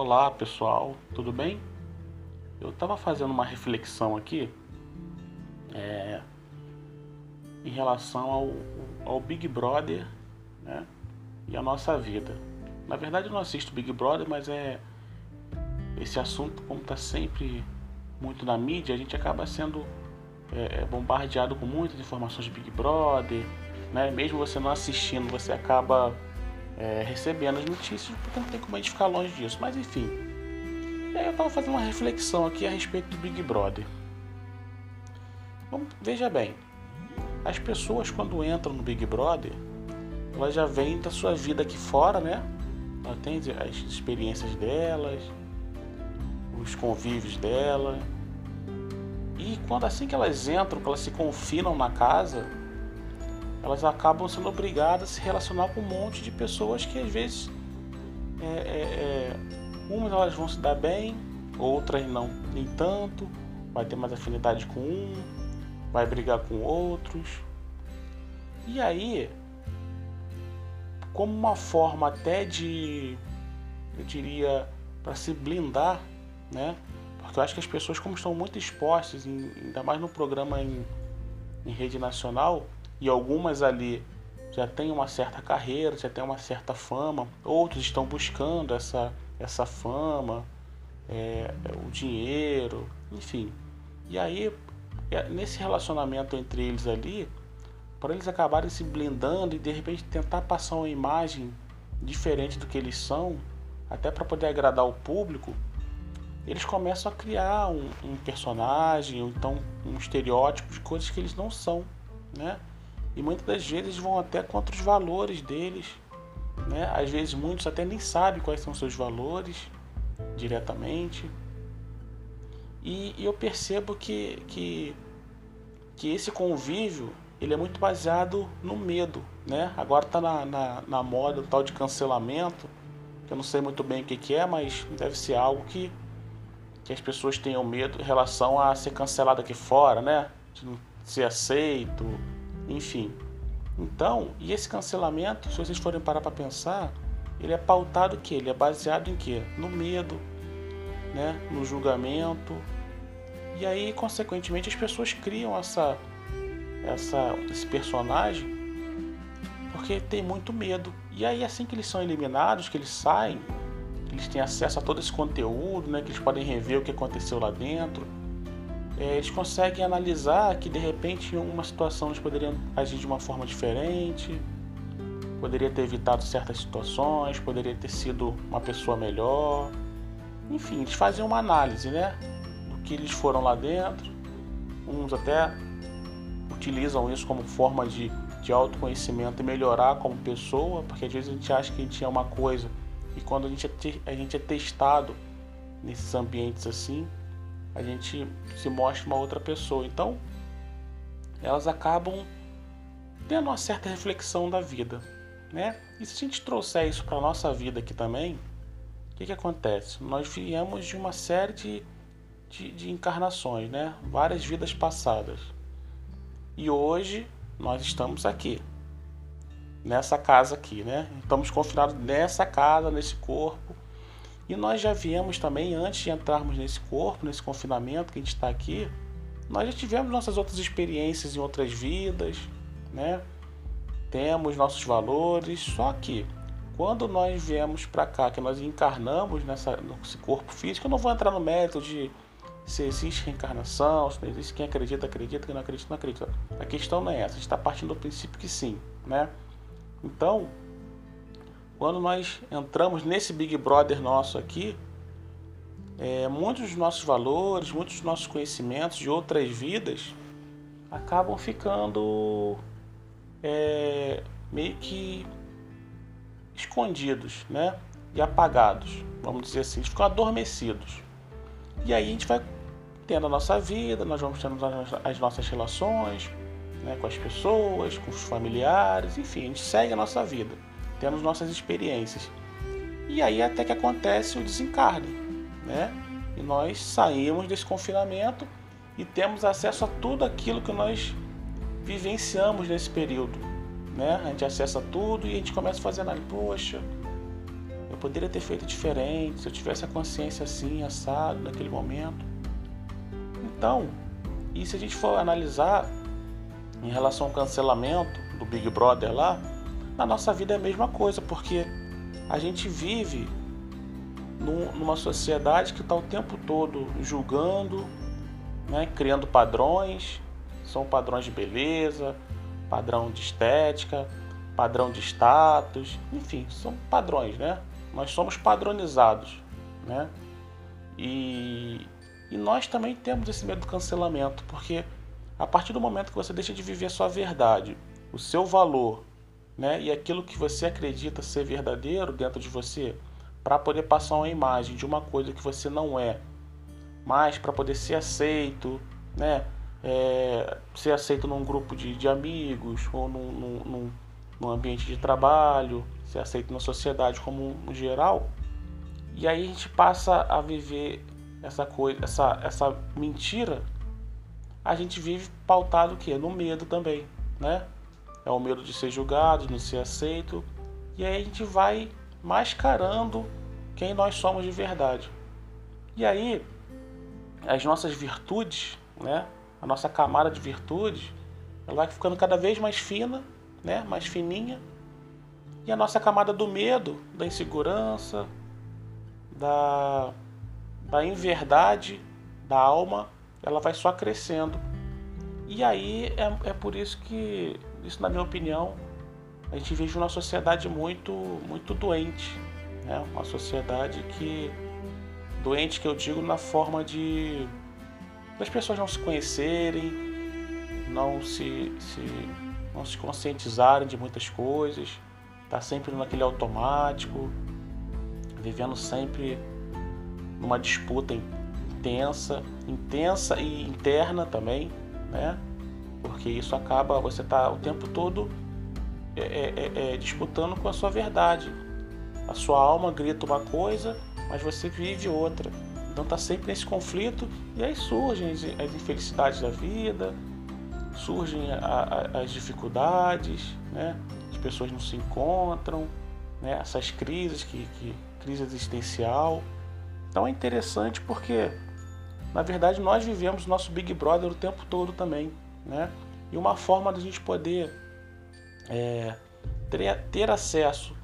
Olá pessoal, tudo bem? Eu estava fazendo uma reflexão aqui é, em relação ao, ao Big Brother né, e a nossa vida. Na verdade eu não assisto Big Brother, mas é esse assunto, como está sempre muito na mídia, a gente acaba sendo é, é, bombardeado com muitas informações de Big Brother, né? mesmo você não assistindo, você acaba é, recebendo as notícias, porque não tem como a gente ficar longe disso. Mas enfim, eu estava fazendo uma reflexão aqui a respeito do Big Brother. Então, veja bem, as pessoas quando entram no Big Brother, elas já vêm da sua vida aqui fora, né? Ela tem as experiências delas, os convívios dela. E quando assim que elas entram, que elas se confinam na casa, elas acabam sendo obrigadas a se relacionar com um monte de pessoas que às vezes é, é, é, umas elas vão se dar bem, outras não nem tanto, vai ter mais afinidade com um, vai brigar com outros. E aí, como uma forma até de, eu diria, para se blindar, né? Porque eu acho que as pessoas, como estão muito expostas, ainda mais no programa em, em rede nacional, e algumas ali já têm uma certa carreira, já têm uma certa fama, outros estão buscando essa, essa fama, é, o dinheiro, enfim. E aí, é, nesse relacionamento entre eles ali, para eles acabarem se blindando e de repente tentar passar uma imagem diferente do que eles são, até para poder agradar o público, eles começam a criar um, um personagem, ou então um estereótipo de coisas que eles não são, né? E muitas das vezes vão até contra os valores deles. Né? Às vezes muitos até nem sabem quais são seus valores diretamente. E, e eu percebo que, que, que esse convívio ele é muito baseado no medo. Né? Agora está na, na, na, moda o tal de cancelamento, que eu não sei muito bem o que, que é, mas deve ser algo que, que as pessoas tenham medo em relação a ser cancelado aqui fora, né? De não ser aceito, enfim. Então, e esse cancelamento, se vocês forem parar para pensar, ele é pautado que ele é baseado em quê? No medo, né? No julgamento. E aí, consequentemente, as pessoas criam essa essa esse personagem porque tem muito medo. E aí assim que eles são eliminados, que eles saem, eles têm acesso a todo esse conteúdo, né, que eles podem rever o que aconteceu lá dentro é, eles conseguem analisar que de repente em uma situação eles poderiam agir de uma forma diferente, poderia ter evitado certas situações, poderia ter sido uma pessoa melhor. Enfim, eles fazem uma análise, né? Do que eles foram lá dentro. Uns até utilizam isso como forma de, de autoconhecimento e melhorar como pessoa, porque às vezes a gente acha que a gente é uma coisa e quando a gente é, a gente é testado nesses ambientes assim, a gente se mostra uma outra pessoa. Então, elas acabam tendo uma certa reflexão da vida, né? E se a gente trouxer isso para a nossa vida aqui também, o que, que acontece? Nós viemos de uma série de, de, de encarnações, né? Várias vidas passadas. E hoje nós estamos aqui, nessa casa aqui, né? Estamos confinados nessa casa, nesse corpo, e nós já viemos também, antes de entrarmos nesse corpo, nesse confinamento que a gente está aqui, nós já tivemos nossas outras experiências em outras vidas, né? Temos nossos valores, só que quando nós viemos para cá, que nós encarnamos nessa, nesse corpo físico, eu não vou entrar no mérito de se existe reencarnação, se não existe, quem acredita, acredita, quem não acredita, não acredita. A questão não é essa, a gente está partindo do princípio que sim, né? Então, quando nós entramos nesse Big Brother nosso aqui, é, muitos dos nossos valores, muitos dos nossos conhecimentos de outras vidas acabam ficando é, meio que escondidos, né? E apagados, vamos dizer assim, ficam adormecidos. E aí a gente vai tendo a nossa vida, nós vamos tendo as nossas relações né, com as pessoas, com os familiares, enfim, a gente segue a nossa vida temos nossas experiências. E aí até que acontece o desencarne, né? E nós saímos desse confinamento e temos acesso a tudo aquilo que nós vivenciamos nesse período, né? A gente acessa tudo e a gente começa a fazer análise, poxa, eu poderia ter feito diferente, se eu tivesse a consciência assim, assado, naquele momento. Então, e se a gente for analisar em relação ao cancelamento do Big Brother lá, na nossa vida é a mesma coisa, porque a gente vive numa sociedade que está o tempo todo julgando, né, criando padrões, são padrões de beleza, padrão de estética, padrão de status, enfim, são padrões, né? Nós somos padronizados, né? E, e nós também temos esse medo do cancelamento, porque a partir do momento que você deixa de viver a sua verdade, o seu valor, né, e aquilo que você acredita ser verdadeiro dentro de você, para poder passar uma imagem de uma coisa que você não é, mas para poder ser aceito, né, é, ser aceito num grupo de, de amigos ou num, num, num, ambiente de trabalho, ser aceito na sociedade como um geral. E aí a gente passa a viver essa coisa, essa, essa mentira. A gente vive pautado o quê? No medo também, né? É o medo de ser julgado, de não ser aceito. E aí a gente vai mascarando quem nós somos de verdade. E aí as nossas virtudes, né? a nossa camada de virtudes, ela vai ficando cada vez mais fina, né? mais fininha. E a nossa camada do medo, da insegurança, da, da inverdade da alma, ela vai só crescendo. E aí é, é por isso que, isso na minha opinião, a gente vive uma sociedade muito, muito doente. Né? Uma sociedade que. Doente que eu digo na forma de das pessoas não se conhecerem, não se, se, não se conscientizarem de muitas coisas, tá sempre naquele automático, vivendo sempre numa disputa intensa, intensa e interna também, né? Porque isso acaba, você tá o tempo todo é, é, é, é disputando com a sua verdade. A sua alma grita uma coisa, mas você vive outra. Então tá sempre nesse conflito e aí surgem as, infelicidades da vida, surgem a, a, as dificuldades, né? As pessoas não se encontram, né? Essas crises, que, que crise existencial. Então é interessante porque na verdade nós vivemos nosso Big Brother o tempo todo também, né? E uma forma da gente poder é, ter, ter acesso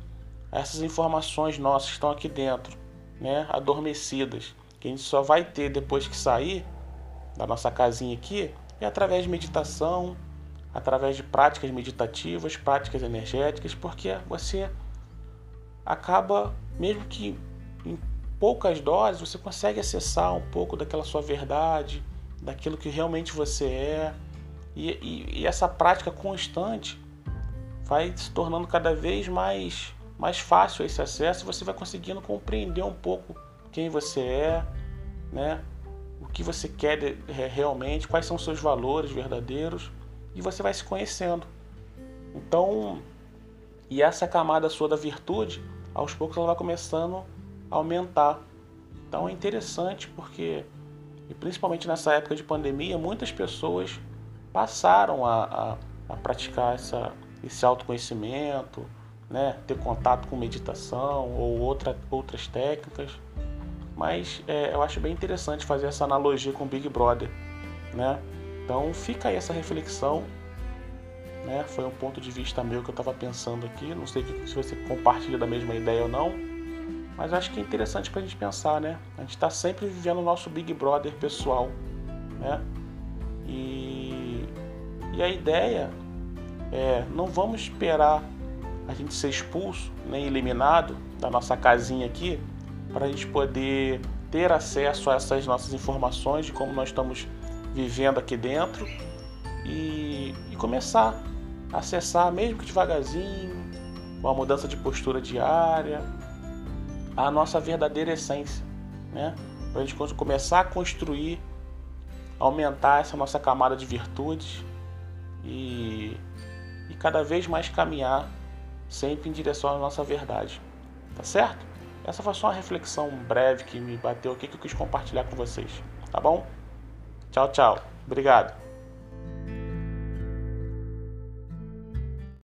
a essas informações nossas que estão aqui dentro, né? Adormecidas que a gente só vai ter depois que sair da nossa casinha aqui é através de meditação, através de práticas meditativas, práticas energéticas, porque você acaba, mesmo que em poucas doses, você consegue acessar um pouco daquela sua verdade, daquilo que realmente você é. E, e, e essa prática constante vai se tornando cada vez mais, mais fácil esse acesso você vai conseguindo compreender um pouco quem você é, né? O que você quer realmente, quais são os seus valores verdadeiros e você vai se conhecendo. Então, e essa camada sua da virtude, aos poucos ela vai começando a aumentar. Então é interessante porque, e principalmente nessa época de pandemia, muitas pessoas passaram a, a, a praticar essa, esse autoconhecimento, né? ter contato com meditação ou outra, outras técnicas. Mas é, eu acho bem interessante fazer essa analogia com o Big Brother, né? Então fica aí essa reflexão, né? Foi um ponto de vista meu que eu estava pensando aqui. Não sei se você compartilha da mesma ideia ou não, mas acho que é interessante para a gente pensar, né? A gente está sempre vivendo o nosso Big Brother pessoal, né? E, e a ideia é não vamos esperar a gente ser expulso nem eliminado da nossa casinha aqui para a gente poder ter acesso a essas nossas informações de como nós estamos vivendo aqui dentro e, e começar a acessar, mesmo que devagarzinho, com a mudança de postura diária, a nossa verdadeira essência, né? Para a gente começar a construir, aumentar essa nossa camada de virtudes e, e cada vez mais caminhar sempre em direção à nossa verdade. Tá certo? Essa foi só uma reflexão breve que me bateu aqui que eu quis compartilhar com vocês, tá bom? Tchau, tchau. Obrigado.